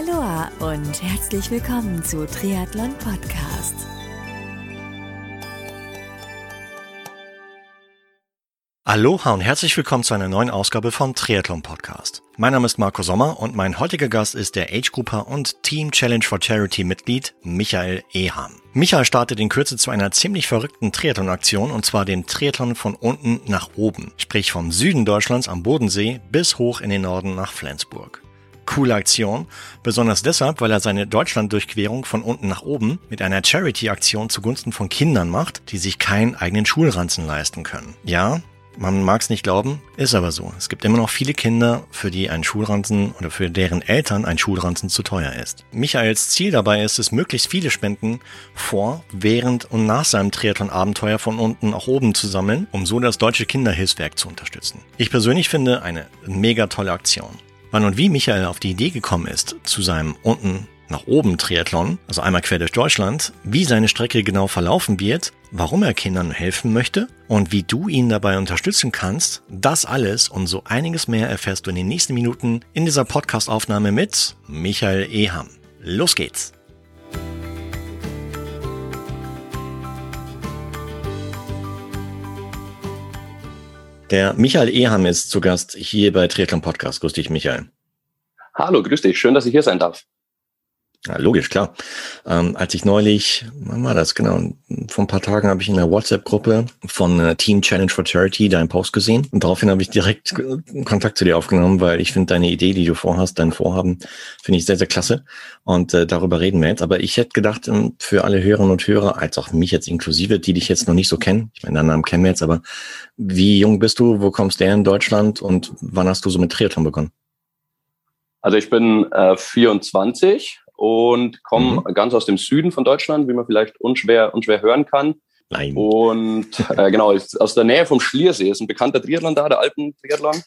Aloha und herzlich willkommen zu Triathlon Podcast. Aloha und herzlich willkommen zu einer neuen Ausgabe vom Triathlon Podcast. Mein Name ist Marco Sommer und mein heutiger Gast ist der Age Grouper und Team Challenge for Charity Mitglied Michael Eham. Michael startet in Kürze zu einer ziemlich verrückten Triathlon-Aktion und zwar dem Triathlon von unten nach oben, sprich vom Süden Deutschlands am Bodensee bis hoch in den Norden nach Flensburg. Coole Aktion, besonders deshalb, weil er seine Deutschland-Durchquerung von unten nach oben mit einer Charity-Aktion zugunsten von Kindern macht, die sich keinen eigenen Schulranzen leisten können. Ja, man mag es nicht glauben, ist aber so. Es gibt immer noch viele Kinder, für die ein Schulranzen oder für deren Eltern ein Schulranzen zu teuer ist. Michaels Ziel dabei ist es, möglichst viele Spenden vor, während und nach seinem Triathlon-Abenteuer von unten nach oben zu sammeln, um so das Deutsche Kinderhilfswerk zu unterstützen. Ich persönlich finde eine mega tolle Aktion. Wann und wie Michael auf die Idee gekommen ist, zu seinem unten nach oben Triathlon, also einmal quer durch Deutschland, wie seine Strecke genau verlaufen wird, warum er Kindern helfen möchte und wie du ihn dabei unterstützen kannst, das alles und so einiges mehr erfährst du in den nächsten Minuten in dieser Podcast-Aufnahme mit Michael Eham. Los geht's! Der Michael Eham ist zu Gast hier bei Triathlon Podcast. Grüß dich, Michael. Hallo, grüß dich. Schön, dass ich hier sein darf. Ja, logisch, klar. Ähm, als ich neulich, wann war das genau? Vor ein paar Tagen habe ich in der WhatsApp-Gruppe von Team Challenge for Charity deinen Post gesehen und daraufhin habe ich direkt Kontakt zu dir aufgenommen, weil ich finde deine Idee, die du vorhast, dein Vorhaben, finde ich sehr, sehr klasse und äh, darüber reden wir jetzt. Aber ich hätte gedacht, ähm, für alle Hörerinnen und Hörer, als auch mich jetzt inklusive, die dich jetzt noch nicht so kennen, ich meine, deinen Namen kennen wir jetzt, aber wie jung bist du, wo kommst du her in Deutschland und wann hast du so mit Triathlon begonnen? Also ich bin äh, 24 und komme mhm. ganz aus dem Süden von Deutschland, wie man vielleicht unschwer, unschwer hören kann. Nein. Und äh, genau, aus der Nähe vom Schliersee ist ein bekannter Triathlon da, der Alpen-Triathlon.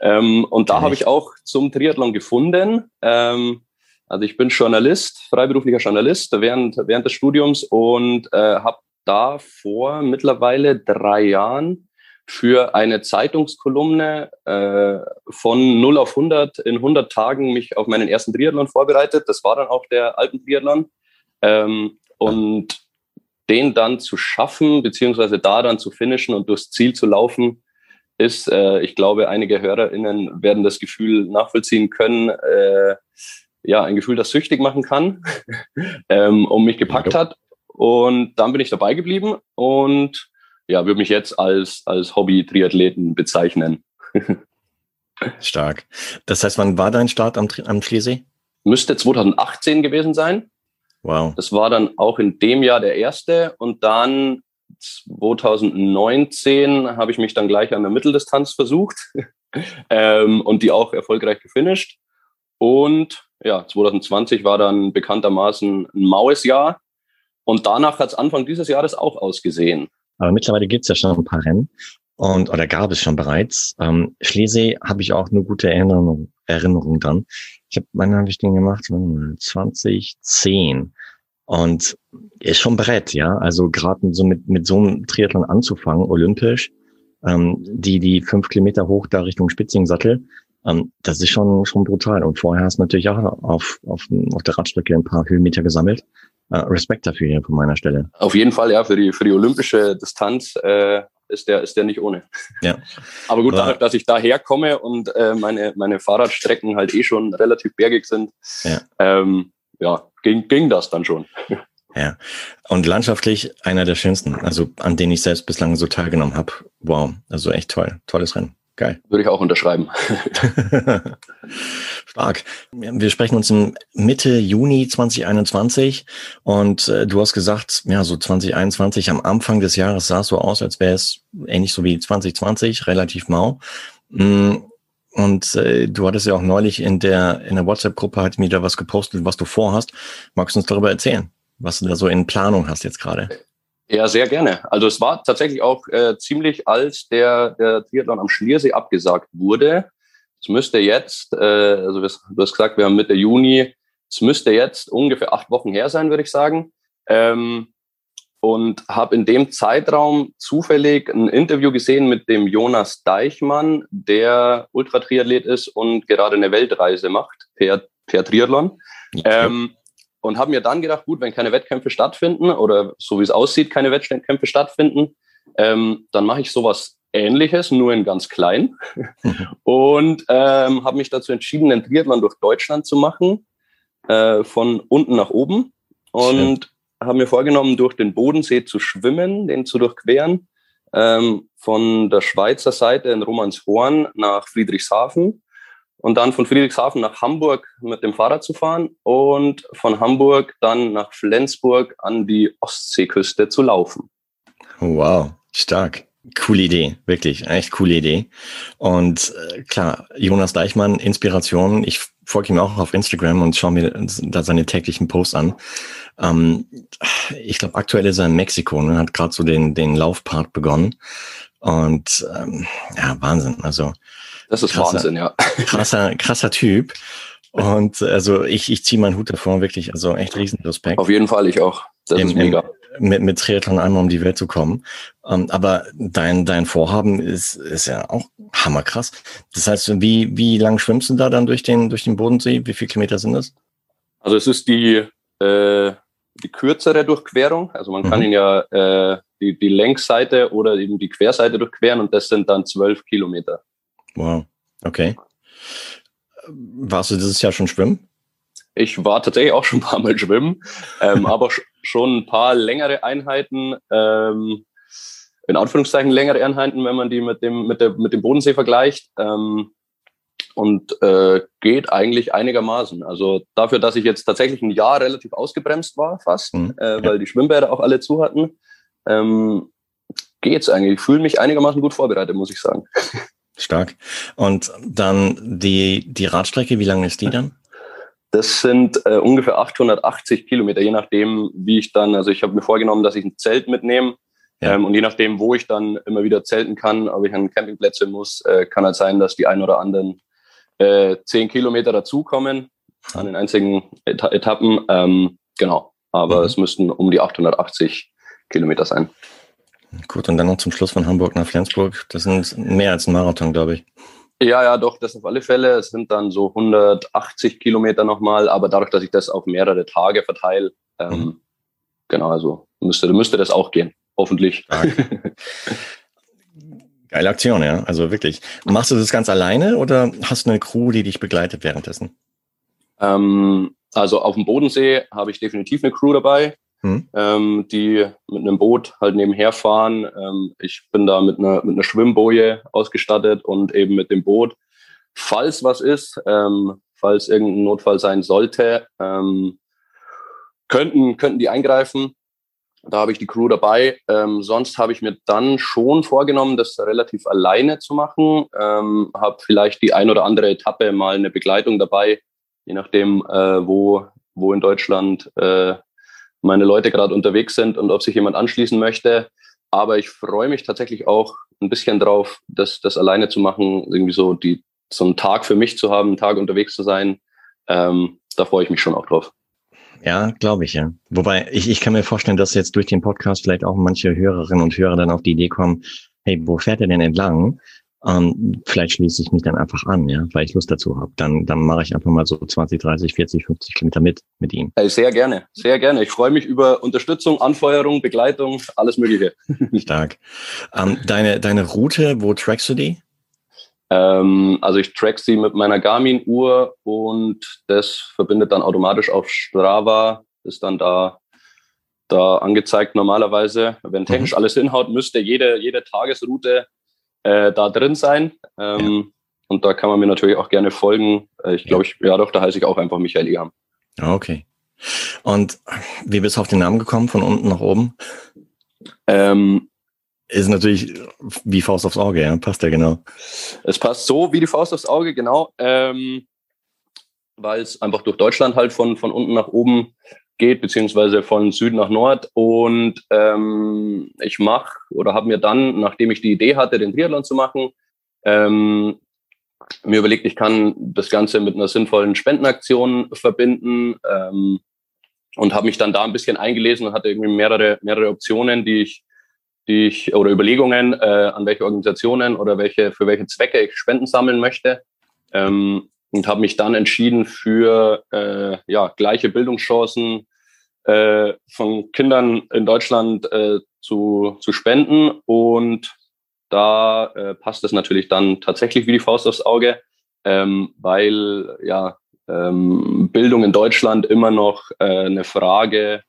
Ähm, und da habe ich auch zum Triathlon gefunden. Ähm, also ich bin Journalist, freiberuflicher Journalist während, während des Studiums und äh, habe da vor mittlerweile drei Jahren für eine Zeitungskolumne äh, von 0 auf 100 in 100 Tagen mich auf meinen ersten Triathlon vorbereitet. Das war dann auch der Alpentriathlon. Ähm, und den dann zu schaffen, beziehungsweise da dann zu finishen und durchs Ziel zu laufen, ist, äh, ich glaube, einige HörerInnen werden das Gefühl nachvollziehen können, äh, ja, ein Gefühl, das süchtig machen kann, ähm, um mich gepackt hat. Und dann bin ich dabei geblieben und ja, würde mich jetzt als, als Hobby-Triathleten bezeichnen. Stark. Das heißt, wann war dein Start am, am Schliersee? Müsste 2018 gewesen sein. Wow. Das war dann auch in dem Jahr der erste und dann 2019 habe ich mich dann gleich an der Mitteldistanz versucht ähm, und die auch erfolgreich gefinisht. Und ja, 2020 war dann bekanntermaßen ein maues Jahr. Und danach hat es Anfang dieses Jahres auch ausgesehen. Aber mittlerweile gibt es ja schon ein paar Rennen und oder gab es schon bereits. Ähm, Schlesee habe ich auch eine gute Erinnerung, Erinnerung dran. Ich habe, wann habe ich den gemacht? 2010. Und ist schon Brett, ja. Also gerade so mit, mit so einem Triathlon anzufangen, olympisch, ähm, die, die fünf Kilometer hoch da Richtung Spitzingsattel, ähm, das ist schon, schon brutal. Und vorher hast du natürlich auch auf, auf, auf der Radstrecke ein paar Höhenmeter gesammelt. Äh, Respekt dafür hier von meiner Stelle. Auf jeden Fall, ja, für die, für die olympische Distanz äh, ist, der, ist der nicht ohne. Ja. Aber gut, dadurch, dass ich daher komme und äh, meine, meine Fahrradstrecken halt eh schon relativ bergig sind, ja, ähm, ja ging, ging das dann schon. Ja, und landschaftlich einer der schönsten, also an denen ich selbst bislang so teilgenommen habe. Wow, also echt toll, tolles Rennen. Geil. Würde ich auch unterschreiben. Stark. Wir sprechen uns im Mitte Juni 2021 und äh, du hast gesagt, ja, so 2021 am Anfang des Jahres sah es so aus, als wäre es ähnlich so wie 2020, relativ mau. Mm, und äh, du hattest ja auch neulich in der, in der WhatsApp-Gruppe halt mir da was gepostet, was du vorhast. Magst du uns darüber erzählen, was du da so in Planung hast jetzt gerade? Ja, sehr gerne. Also es war tatsächlich auch äh, ziemlich, als der, der Triathlon am Schliersee abgesagt wurde. Es müsste jetzt, äh, also du hast gesagt, wir haben Mitte Juni, es müsste jetzt ungefähr acht Wochen her sein, würde ich sagen. Ähm, und habe in dem Zeitraum zufällig ein Interview gesehen mit dem Jonas Deichmann, der Ultratriathlet ist und gerade eine Weltreise macht per, per Triathlon. Okay. Ähm, und habe mir dann gedacht, gut, wenn keine Wettkämpfe stattfinden oder so wie es aussieht, keine Wettkämpfe stattfinden, ähm, dann mache ich sowas Ähnliches, nur in ganz klein. und ähm, habe mich dazu entschieden, einen Triathlon durch Deutschland zu machen, äh, von unten nach oben. Und habe mir vorgenommen, durch den Bodensee zu schwimmen, den zu durchqueren, ähm, von der Schweizer Seite in Romanshorn nach Friedrichshafen und dann von Friedrichshafen nach Hamburg mit dem Fahrrad zu fahren und von Hamburg dann nach Flensburg an die Ostseeküste zu laufen. Wow, stark. Coole Idee, wirklich, echt coole Idee. Und äh, klar, Jonas Deichmann, Inspiration. Ich folge ihm auch auf Instagram und schaue mir da seine täglichen Posts an. Ähm, ich glaube, aktuell ist er in Mexiko, ne, hat gerade so den, den Laufpart begonnen. Und ähm, ja, Wahnsinn. Also das ist krasser, Wahnsinn, ja. Krasser, krasser Typ. Und also ich, ich ziehe meinen Hut davor, wirklich, also echt riesen Respekt. Auf jeden Fall, ich auch. Das Im, ist mega mit, mit Triathlon einmal um die Welt zu kommen. Ähm, aber dein, dein Vorhaben ist, ist ja auch hammerkrass. Das heißt, wie, wie lang schwimmst du da dann durch den, durch den Bodensee? Wie viele Kilometer sind das? Also es ist die, äh, die kürzere Durchquerung. Also man mhm. kann ihn ja äh, die, die Längsseite oder eben die Querseite durchqueren und das sind dann zwölf Kilometer. Wow, okay. Warst du dieses Jahr schon schwimmen? Ich war tatsächlich auch schon ein paar Mal schwimmen, ähm, aber schon ein paar längere Einheiten, ähm, in Anführungszeichen längere Einheiten, wenn man die mit dem, mit der, mit dem Bodensee vergleicht. Ähm, und äh, geht eigentlich einigermaßen. Also dafür, dass ich jetzt tatsächlich ein Jahr relativ ausgebremst war, fast, mhm. äh, weil die Schwimmbäder auch alle zu hatten, ähm, geht's eigentlich. Ich fühle mich einigermaßen gut vorbereitet, muss ich sagen. Stark. Und dann die, die Radstrecke, wie lange ist die dann? Das sind äh, ungefähr 880 Kilometer, je nachdem, wie ich dann, also ich habe mir vorgenommen, dass ich ein Zelt mitnehme. Ja. Ähm, und je nachdem, wo ich dann immer wieder zelten kann, ob ich an Campingplätze muss, äh, kann halt sein, dass die ein oder anderen äh, 10 Kilometer dazukommen an den einzigen Eta Etappen. Ähm, genau, aber mhm. es müssten um die 880 Kilometer sein. Gut, und dann noch zum Schluss von Hamburg nach Flensburg. Das sind mehr als ein Marathon, glaube ich. Ja, ja, doch, das auf alle Fälle. Es sind dann so 180 Kilometer nochmal, aber dadurch, dass ich das auf mehrere Tage verteile, ähm, mhm. genau, also müsste, müsste das auch gehen, hoffentlich. Geile Aktion, ja, also wirklich. Machst du das ganz alleine oder hast du eine Crew, die dich begleitet währenddessen? Ähm, also auf dem Bodensee habe ich definitiv eine Crew dabei hm. ähm, die mit einem Boot halt nebenher fahren. Ähm, ich bin da mit einer, mit einer Schwimmboje ausgestattet und eben mit dem Boot. Falls was ist, ähm, falls irgendein Notfall sein sollte, ähm, könnten, könnten die eingreifen. Da habe ich die Crew dabei. Ähm, sonst habe ich mir dann schon vorgenommen, das relativ alleine zu machen. Ähm, habe vielleicht die ein oder andere Etappe mal eine Begleitung dabei, je nachdem, äh, wo, wo in Deutschland äh, meine Leute gerade unterwegs sind und ob sich jemand anschließen möchte. Aber ich freue mich tatsächlich auch ein bisschen drauf, das, das alleine zu machen, irgendwie so die, so einen Tag für mich zu haben, einen Tag unterwegs zu sein. Ähm, da freue ich mich schon auch drauf. Ja, glaube ich, ja. Wobei, ich, ich kann mir vorstellen, dass jetzt durch den Podcast vielleicht auch manche Hörerinnen und Hörer dann auf die Idee kommen, hey, wo fährt er denn entlang? Ähm, vielleicht schließe ich mich dann einfach an, ja, weil ich Lust dazu habe. Dann, dann mache ich einfach mal so 20, 30, 40, 50 Kilometer mit mit ihm. Sehr gerne, sehr gerne. Ich freue mich über Unterstützung, Anfeuerung, Begleitung, alles Mögliche. Stark. Ähm, deine, deine Route, wo trackst du die? Ähm, also ich track sie mit meiner Garmin-Uhr und das verbindet dann automatisch auf Strava, ist dann da da angezeigt normalerweise. Wenn technisch mhm. alles hinhaut, müsste jede, jede Tagesroute äh, da drin sein. Ähm, ja. Und da kann man mir natürlich auch gerne folgen. Äh, ich glaube, ich, ja doch, da heiße ich auch einfach Michael Eham. Okay. Und wie bist du auf den Namen gekommen, von unten nach oben? Ähm, ist natürlich wie Faust aufs Auge, ja, passt ja genau. Es passt so wie die Faust aufs Auge, genau. Ähm, weil es einfach durch Deutschland halt von, von unten nach oben geht, beziehungsweise von Süden nach Nord. Und ähm, ich mache oder habe mir dann, nachdem ich die Idee hatte, den Triathlon zu machen, ähm, mir überlegt, ich kann das Ganze mit einer sinnvollen Spendenaktion verbinden ähm, und habe mich dann da ein bisschen eingelesen und hatte irgendwie mehrere, mehrere Optionen, die ich, die ich oder Überlegungen, äh, an welche Organisationen oder welche, für welche Zwecke ich Spenden sammeln möchte. Ähm, und habe mich dann entschieden für äh, ja, gleiche Bildungschancen äh, von Kindern in Deutschland äh, zu, zu spenden. Und da äh, passt es natürlich dann tatsächlich wie die Faust aufs Auge, ähm, weil ja ähm, Bildung in Deutschland immer noch äh, eine Frage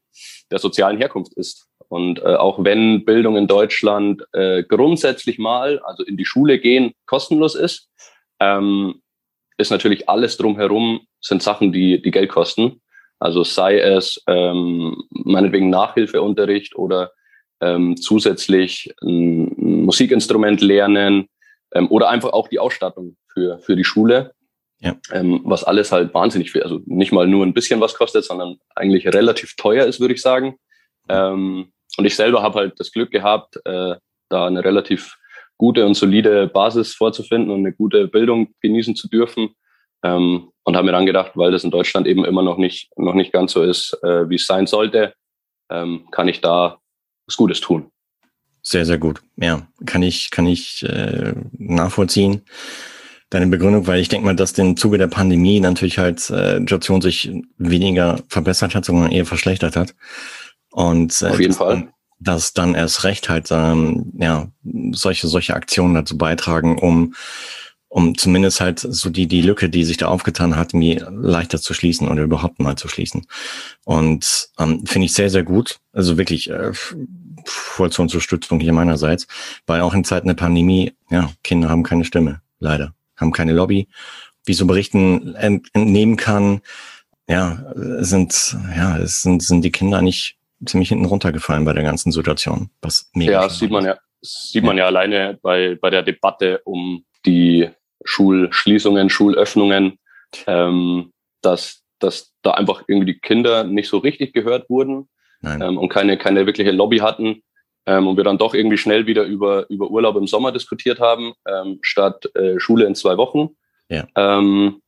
der sozialen Herkunft ist. Und äh, auch wenn Bildung in Deutschland äh, grundsätzlich mal, also in die Schule gehen, kostenlos ist, ähm, ist natürlich alles drumherum, sind Sachen, die, die Geld kosten. Also sei es ähm, meinetwegen Nachhilfeunterricht oder ähm, zusätzlich ein Musikinstrument lernen ähm, oder einfach auch die Ausstattung für, für die Schule. Ja. Ähm, was alles halt wahnsinnig viel, also nicht mal nur ein bisschen was kostet, sondern eigentlich relativ teuer ist, würde ich sagen. Ähm, und ich selber habe halt das Glück gehabt, äh, da eine relativ gute und solide Basis vorzufinden und eine gute Bildung genießen zu dürfen. Ähm, und habe mir dann gedacht, weil das in Deutschland eben immer noch nicht, noch nicht ganz so ist, äh, wie es sein sollte, ähm, kann ich da was Gutes tun. Sehr, sehr gut. Ja, kann ich, kann ich äh, nachvollziehen. Deine Begründung, weil ich denke mal, dass im Zuge der Pandemie natürlich halt äh, Situation sich weniger verbessert hat, sondern eher verschlechtert hat. Und äh, Auf jeden Fall. Dass dann erst recht halt ähm, ja solche solche Aktionen dazu beitragen, um um zumindest halt so die, die Lücke, die sich da aufgetan hat, mir leichter zu schließen oder überhaupt mal zu schließen. Und ähm, finde ich sehr, sehr gut. Also wirklich äh, voll zur Unterstützung hier meinerseits, weil auch in Zeiten der Pandemie, ja, Kinder haben keine Stimme, leider, haben keine Lobby. Wie so Berichten entnehmen kann, ja, sind, ja, es sind, sind die Kinder nicht ziemlich hinten runtergefallen bei der ganzen Situation. Was mega ja, sieht man ja, sieht man ja alleine bei, bei der Debatte um die Schulschließungen, Schulöffnungen, ähm, dass, dass da einfach irgendwie die Kinder nicht so richtig gehört wurden ähm, und keine, keine wirkliche Lobby hatten. Ähm, und wir dann doch irgendwie schnell wieder über, über Urlaub im Sommer diskutiert haben, ähm, statt äh, Schule in zwei Wochen. Ja. Ähm,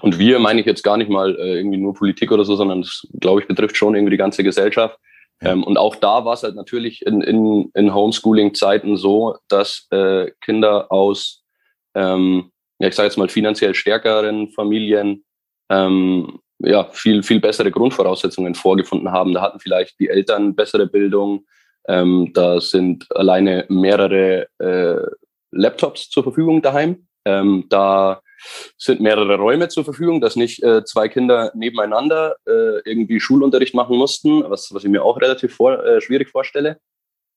und wir meine ich jetzt gar nicht mal äh, irgendwie nur Politik oder so, sondern das, glaube ich, betrifft schon irgendwie die ganze Gesellschaft. Ja. Ähm, und auch da war es halt natürlich in, in, in Homeschooling-Zeiten so, dass äh, Kinder aus ähm, ja, ich sage jetzt mal, finanziell stärkeren Familien ähm, ja, viel, viel bessere Grundvoraussetzungen vorgefunden haben. Da hatten vielleicht die Eltern bessere Bildung. Ähm, da sind alleine mehrere äh, Laptops zur Verfügung daheim. Ähm, da sind mehrere Räume zur Verfügung, dass nicht äh, zwei Kinder nebeneinander äh, irgendwie Schulunterricht machen mussten, was, was ich mir auch relativ vor, äh, schwierig vorstelle.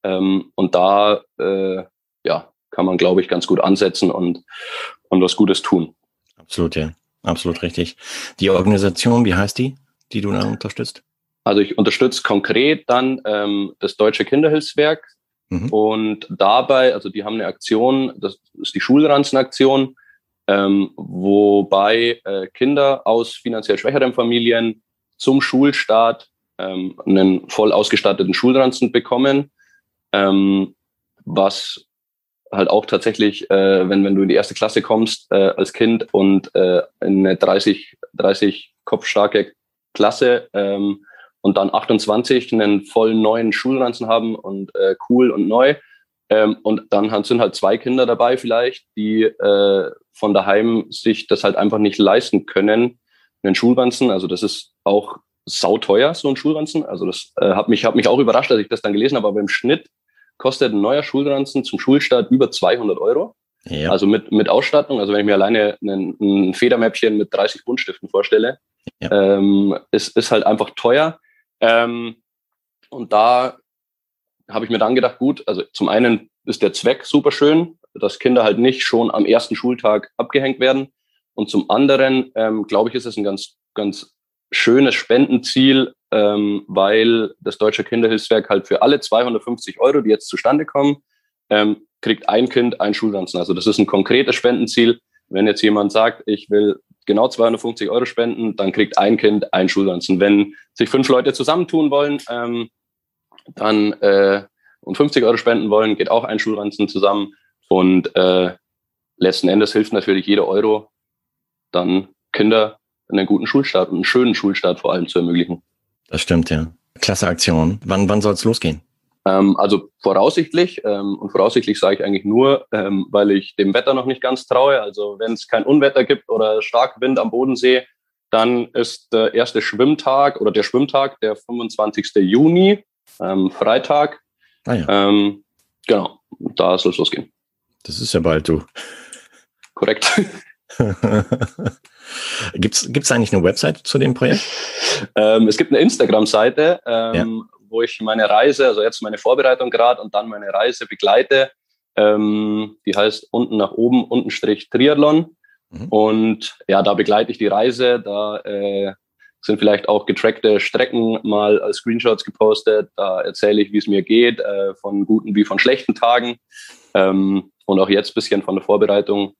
Ähm, und da äh, ja, kann man, glaube ich, ganz gut ansetzen und, und was Gutes tun. Absolut, ja. Absolut richtig. Die Organisation, wie heißt die, die du da unterstützt? Also ich unterstütze konkret dann ähm, das Deutsche Kinderhilfswerk mhm. und dabei, also die haben eine Aktion, das ist die Schulranzenaktion, ähm, wobei äh, Kinder aus finanziell schwächeren Familien zum Schulstart ähm, einen voll ausgestatteten Schulranzen bekommen, ähm, was halt auch tatsächlich, äh, wenn, wenn du in die erste Klasse kommst äh, als Kind und äh, in eine 30, 30 kopfstarke Klasse ähm, und dann 28 einen voll neuen Schulranzen haben und äh, cool und neu. Ähm, und dann sind halt zwei Kinder dabei vielleicht, die äh, von daheim sich das halt einfach nicht leisten können, einen Schulranzen. Also das ist auch sauteuer, so ein Schulranzen. Also das äh, hat mich, hat mich auch überrascht, als ich das dann gelesen habe, aber im Schnitt kostet ein neuer Schulranzen zum Schulstart über 200 Euro. Ja. Also mit, mit Ausstattung, also wenn ich mir alleine ein, ein Federmäppchen mit 30 Buntstiften vorstelle, ja. ähm, ist, ist halt einfach teuer. Ähm, und da habe ich mir dann gedacht, gut, also zum einen ist der Zweck super schön, dass Kinder halt nicht schon am ersten Schultag abgehängt werden. Und zum anderen, ähm, glaube ich, ist es ein ganz, ganz schönes Spendenziel, ähm, weil das Deutsche Kinderhilfswerk halt für alle 250 Euro, die jetzt zustande kommen, ähm, kriegt ein Kind ein Schulranzen. Also das ist ein konkretes Spendenziel. Wenn jetzt jemand sagt, ich will genau 250 Euro spenden, dann kriegt ein Kind ein Schulranzen. Wenn sich fünf Leute zusammentun wollen, ähm, dann äh, und 50 Euro spenden wollen, geht auch ein Schulranzen zusammen. Und äh, letzten Endes hilft natürlich jeder Euro, dann Kinder einen guten Schulstart und einen schönen Schulstart vor allem zu ermöglichen. Das stimmt, ja. Klasse Aktion. Wann, wann soll es losgehen? Ähm, also voraussichtlich, ähm, und voraussichtlich sage ich eigentlich nur, ähm, weil ich dem Wetter noch nicht ganz traue. Also wenn es kein Unwetter gibt oder stark Wind am Bodensee, dann ist der erste Schwimmtag oder der Schwimmtag der 25. Juni, ähm, Freitag. Ah ja. Ähm, genau, da soll es losgehen. Das ist ja bald, du. Korrekt. Gibt es eigentlich eine Website zu dem Projekt? Ähm, es gibt eine Instagram-Seite, ähm, ja wo ich meine Reise, also jetzt meine Vorbereitung gerade und dann meine Reise begleite. Ähm, die heißt unten nach oben, unten Strich Triathlon. Mhm. Und ja, da begleite ich die Reise. Da äh, sind vielleicht auch getrackte Strecken mal als Screenshots gepostet. Da erzähle ich, wie es mir geht, äh, von guten wie von schlechten Tagen. Ähm, und auch jetzt bisschen von der Vorbereitung,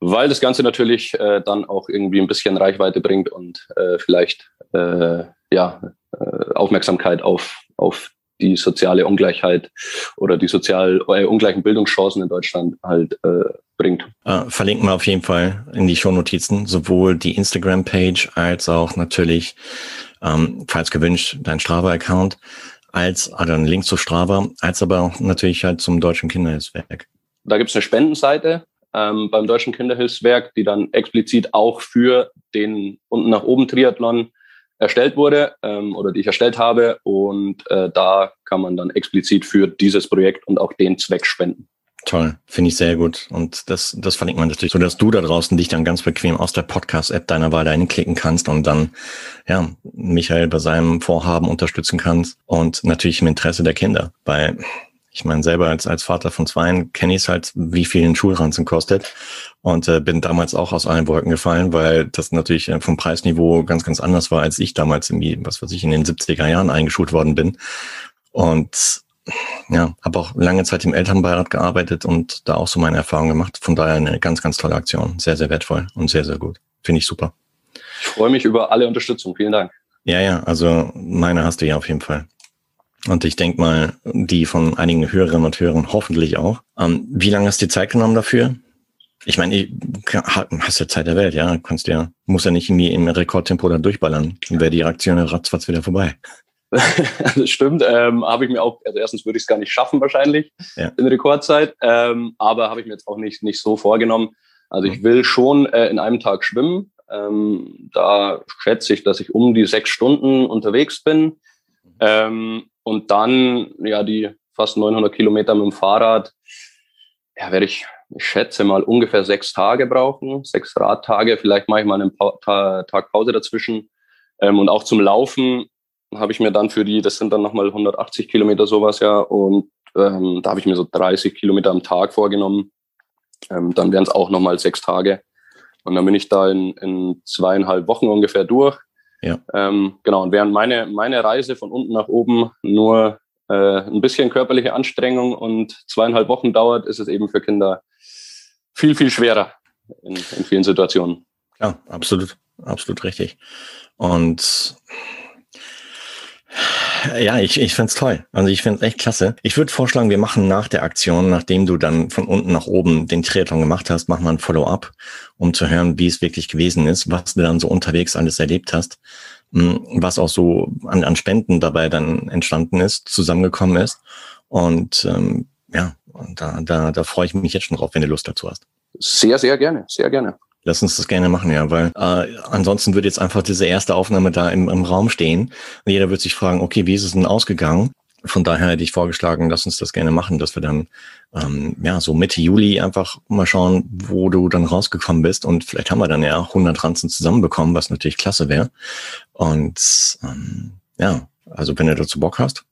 weil das Ganze natürlich äh, dann auch irgendwie ein bisschen Reichweite bringt und äh, vielleicht äh, ja äh, Aufmerksamkeit auf, auf die soziale Ungleichheit oder die sozial äh, ungleichen Bildungschancen in Deutschland halt äh, bringt. Äh, verlinken wir auf jeden Fall in die Shownotizen, sowohl die Instagram-Page als auch natürlich, ähm, falls gewünscht, dein Strava-Account, als also einen Link zu Strava, als aber auch natürlich halt zum Deutschen Kinderhilfswerk. Da gibt es eine Spendenseite ähm, beim Deutschen Kinderhilfswerk, die dann explizit auch für den unten nach oben Triathlon erstellt wurde ähm, oder die ich erstellt habe. Und äh, da kann man dann explizit für dieses Projekt und auch den Zweck spenden. Toll, finde ich sehr gut. Und das, das verlinkt man natürlich, so dass du da draußen dich dann ganz bequem aus der Podcast-App deiner Wahl dahin klicken kannst und dann, ja, Michael bei seinem Vorhaben unterstützen kannst und natürlich im Interesse der Kinder. Weil ich meine, selber als, als Vater von Zweien kenne ich es halt, wie viel ein Schulranzen kostet. Und äh, bin damals auch aus allen Wolken gefallen, weil das natürlich äh, vom Preisniveau ganz, ganz anders war, als ich damals irgendwie, was weiß ich, in den 70er Jahren eingeschult worden bin. Und ja, habe auch lange Zeit im Elternbeirat gearbeitet und da auch so meine Erfahrungen gemacht. Von daher eine ganz, ganz tolle Aktion. Sehr, sehr wertvoll und sehr, sehr gut. Finde ich super. Ich freue mich über alle Unterstützung. Vielen Dank. Ja, ja, also meine hast du ja auf jeden Fall. Und ich denke mal, die von einigen Hörerinnen und Hörern hoffentlich auch. Ähm, wie lange hast du dir Zeit genommen dafür? Ich meine, hast ja Zeit der Welt, ja. Kannst ja, muss ja nicht irgendwie im Rekordtempo da durchballern. Dann wäre die Aktion ratzfatz wieder vorbei. das stimmt. Ähm, habe ich mir auch, also erstens würde ich es gar nicht schaffen wahrscheinlich ja. in Rekordzeit, ähm, aber habe ich mir jetzt auch nicht, nicht so vorgenommen. Also ich will schon äh, in einem Tag schwimmen. Ähm, da schätze ich, dass ich um die sechs Stunden unterwegs bin. Ähm, und dann, ja, die fast 900 Kilometer mit dem Fahrrad, ja, werde ich, ich schätze mal, ungefähr sechs Tage brauchen, sechs Radtage. Vielleicht mache ich mal einen pa Tag Pause dazwischen. Ähm, und auch zum Laufen habe ich mir dann für die, das sind dann nochmal 180 Kilometer sowas, ja. Und ähm, da habe ich mir so 30 Kilometer am Tag vorgenommen. Ähm, dann wären es auch nochmal sechs Tage. Und dann bin ich da in, in zweieinhalb Wochen ungefähr durch. Ja. Ähm, genau, und während meine, meine Reise von unten nach oben nur äh, ein bisschen körperliche Anstrengung und zweieinhalb Wochen dauert, ist es eben für Kinder viel, viel schwerer in, in vielen Situationen. Ja, absolut, absolut richtig. Und ja, ich, ich finde toll. Also ich finde echt klasse. Ich würde vorschlagen, wir machen nach der Aktion, nachdem du dann von unten nach oben den Triathlon gemacht hast, machen wir ein Follow-up, um zu hören, wie es wirklich gewesen ist, was du dann so unterwegs alles erlebt hast, hm, was auch so an, an Spenden dabei dann entstanden ist, zusammengekommen ist. Und ähm, ja, da, da, da freue ich mich jetzt schon drauf, wenn du Lust dazu hast. Sehr, sehr gerne, sehr gerne. Lass uns das gerne machen, ja, weil äh, ansonsten würde jetzt einfach diese erste Aufnahme da im, im Raum stehen und jeder wird sich fragen, okay, wie ist es denn ausgegangen? Von daher hätte ich vorgeschlagen, lass uns das gerne machen, dass wir dann ähm, ja so Mitte Juli einfach mal schauen, wo du dann rausgekommen bist und vielleicht haben wir dann ja 100 Ranzen zusammenbekommen, was natürlich klasse wäre. Und ähm, ja, also wenn du dazu Bock hast.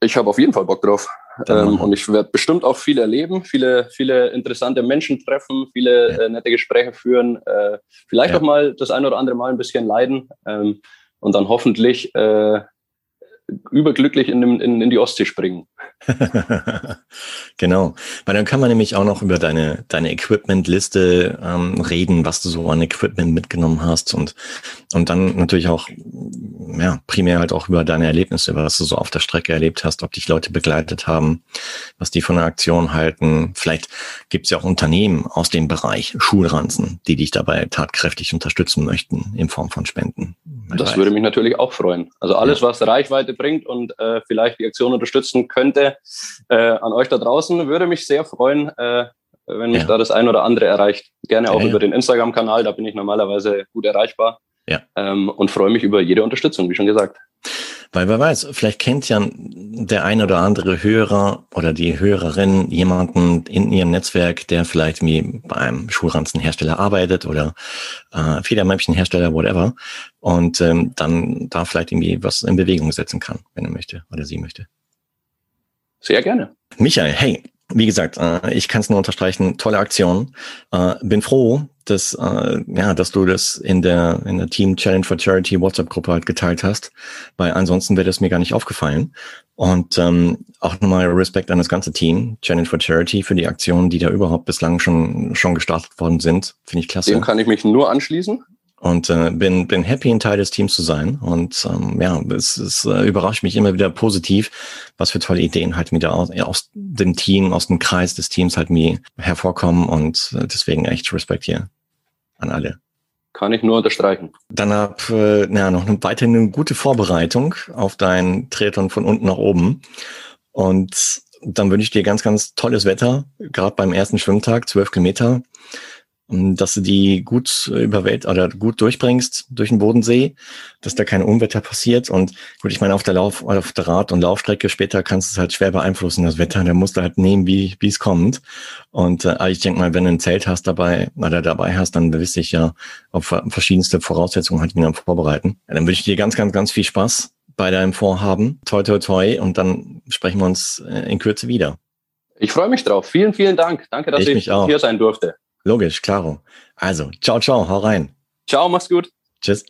Ich habe auf jeden Fall Bock drauf. Ähm, und ich werde bestimmt auch viel erleben, viele, viele interessante Menschen treffen, viele ja. äh, nette Gespräche führen, äh, vielleicht ja. auch mal das ein oder andere Mal ein bisschen leiden ähm, und dann hoffentlich äh, überglücklich in, in, in die Ostsee springen. genau, weil dann kann man nämlich auch noch über deine, deine Equipment-Liste ähm, reden, was du so an Equipment mitgenommen hast und, und dann natürlich auch ja, primär halt auch über deine Erlebnisse, was du so auf der Strecke erlebt hast, ob dich Leute begleitet haben, was die von der Aktion halten. Vielleicht gibt es ja auch Unternehmen aus dem Bereich Schulranzen, die dich dabei tatkräftig unterstützen möchten in Form von Spenden. Das würde mich natürlich auch freuen. Also alles, ja. was Reichweite bringt und äh, vielleicht die Aktion unterstützen könnte, äh, an euch da draußen, würde mich sehr freuen, äh, wenn mich ja. da das ein oder andere erreicht. Gerne auch ja, über den Instagram-Kanal, da bin ich normalerweise gut erreichbar. Ja. Ähm, und freue mich über jede Unterstützung, wie schon gesagt. Weil wer weiß, vielleicht kennt ja der ein oder andere Hörer oder die Hörerin jemanden in ihrem Netzwerk, der vielleicht wie bei einem Schulranzenhersteller arbeitet oder äh, Federmäppchenhersteller, whatever, und ähm, dann da vielleicht irgendwie was in Bewegung setzen kann, wenn er möchte oder sie möchte. Sehr gerne. Michael, hey, wie gesagt, äh, ich kann es nur unterstreichen, tolle Aktion. Äh, bin froh, dass, äh, ja, dass du das in der, in der Team Challenge for Charity WhatsApp-Gruppe halt geteilt hast, weil ansonsten wäre das mir gar nicht aufgefallen. Und ähm, auch nochmal Respekt an das ganze Team, Challenge for Charity, für die Aktionen, die da überhaupt bislang schon, schon gestartet worden sind. Finde ich klasse. Dem kann ich mich nur anschließen und äh, bin bin happy ein Teil des Teams zu sein. Und ähm, ja es, es äh, überrascht mich immer wieder positiv was für tolle Ideen halt wieder aus, aus dem Team aus dem Kreis des Teams halt mir hervorkommen. Und äh, deswegen echt Respekt hier an alle. Kann ich nur unterstreichen. Dann hab äh, ja noch eine, weiterhin eine gute Vorbereitung auf dein Triathlon von unten nach oben. Und dann wünsche ich dir ganz ganz tolles Wetter gerade beim ersten Schwimmtag zwölf Kilometer dass du die gut überwält oder gut durchbringst durch den Bodensee, dass da keine Unwetter passiert. Und gut, ich meine, auf der Lauf, auf der Rad- und Laufstrecke später kannst du es halt schwer beeinflussen, das Wetter. Da musst du halt nehmen, wie wie es kommt. Und äh, ich denke mal, wenn du ein Zelt hast dabei oder dabei hast, dann wirst du dich ja auf verschiedenste Voraussetzungen halt wieder vorbereiten. Ja, dann wünsche ich dir ganz, ganz, ganz viel Spaß bei deinem Vorhaben. Toi, toi, toi. Und dann sprechen wir uns äh, in Kürze wieder. Ich freue mich drauf. Vielen, vielen Dank. Danke, dass ich, ich hier sein durfte. Logisch, klaro. Also, ciao, ciao, hau rein. Ciao, mach's gut. Tschüss.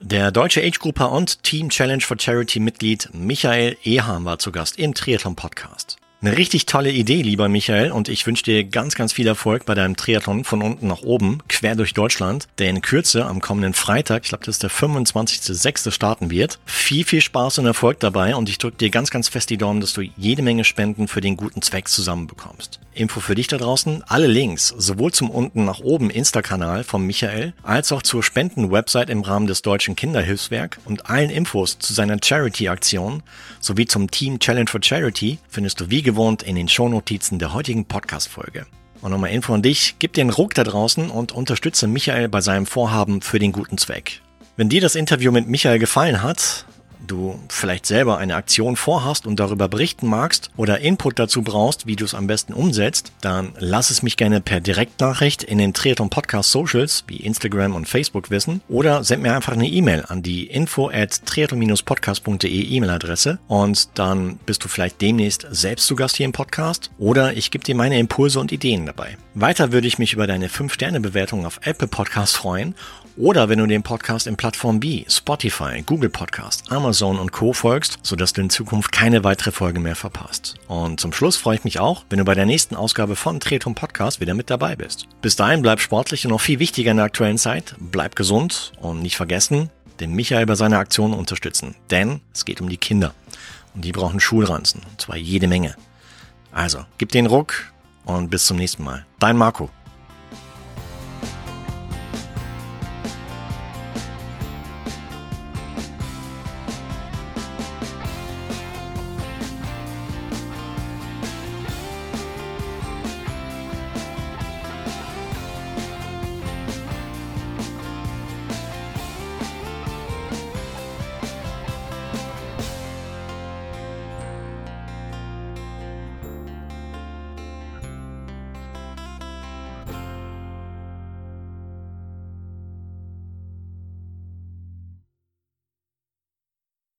Der deutsche Age-Grupper und Team Challenge for Charity Mitglied Michael Eham war zu Gast im Triathlon Podcast. Eine richtig tolle Idee, lieber Michael, und ich wünsche dir ganz, ganz viel Erfolg bei deinem Triathlon von unten nach oben, quer durch Deutschland, der in Kürze am kommenden Freitag, ich glaube, das ist der 25.06. starten wird. Viel, viel Spaß und Erfolg dabei und ich drücke dir ganz, ganz fest die Daumen, dass du jede Menge Spenden für den guten Zweck zusammenbekommst. Info für dich da draußen, alle Links, sowohl zum unten nach oben Insta-Kanal von Michael, als auch zur Spenden-Website im Rahmen des Deutschen Kinderhilfswerk und allen Infos zu seiner Charity-Aktion sowie zum Team Challenge for Charity findest du wie gewohnt in den Shownotizen der heutigen Podcast-Folge. Und nochmal Info an dich, gib den Ruck da draußen und unterstütze Michael bei seinem Vorhaben für den guten Zweck. Wenn dir das Interview mit Michael gefallen hat, du vielleicht selber eine Aktion vorhast und darüber berichten magst oder Input dazu brauchst, wie du es am besten umsetzt, dann lass es mich gerne per Direktnachricht in den Triathlon Podcast Socials wie Instagram und Facebook wissen oder send mir einfach eine E-Mail an die info at triathlon-podcast.de E-Mail-Adresse und dann bist du vielleicht demnächst selbst zu Gast hier im Podcast oder ich gebe dir meine Impulse und Ideen dabei. Weiter würde ich mich über deine 5-Sterne-Bewertung auf Apple Podcast freuen oder wenn du den Podcast in Plattformen wie Spotify, Google Podcast, Amazon und Co. folgst, sodass du in Zukunft keine weitere Folge mehr verpasst. Und zum Schluss freue ich mich auch, wenn du bei der nächsten Ausgabe von Tretum Podcast wieder mit dabei bist. Bis dahin bleib sportlich und noch viel wichtiger in der aktuellen Zeit, bleib gesund und nicht vergessen, den Michael bei seiner Aktion unterstützen. Denn es geht um die Kinder. Und die brauchen Schulranzen. Und zwar jede Menge. Also, gib den Ruck und bis zum nächsten Mal. Dein Marco.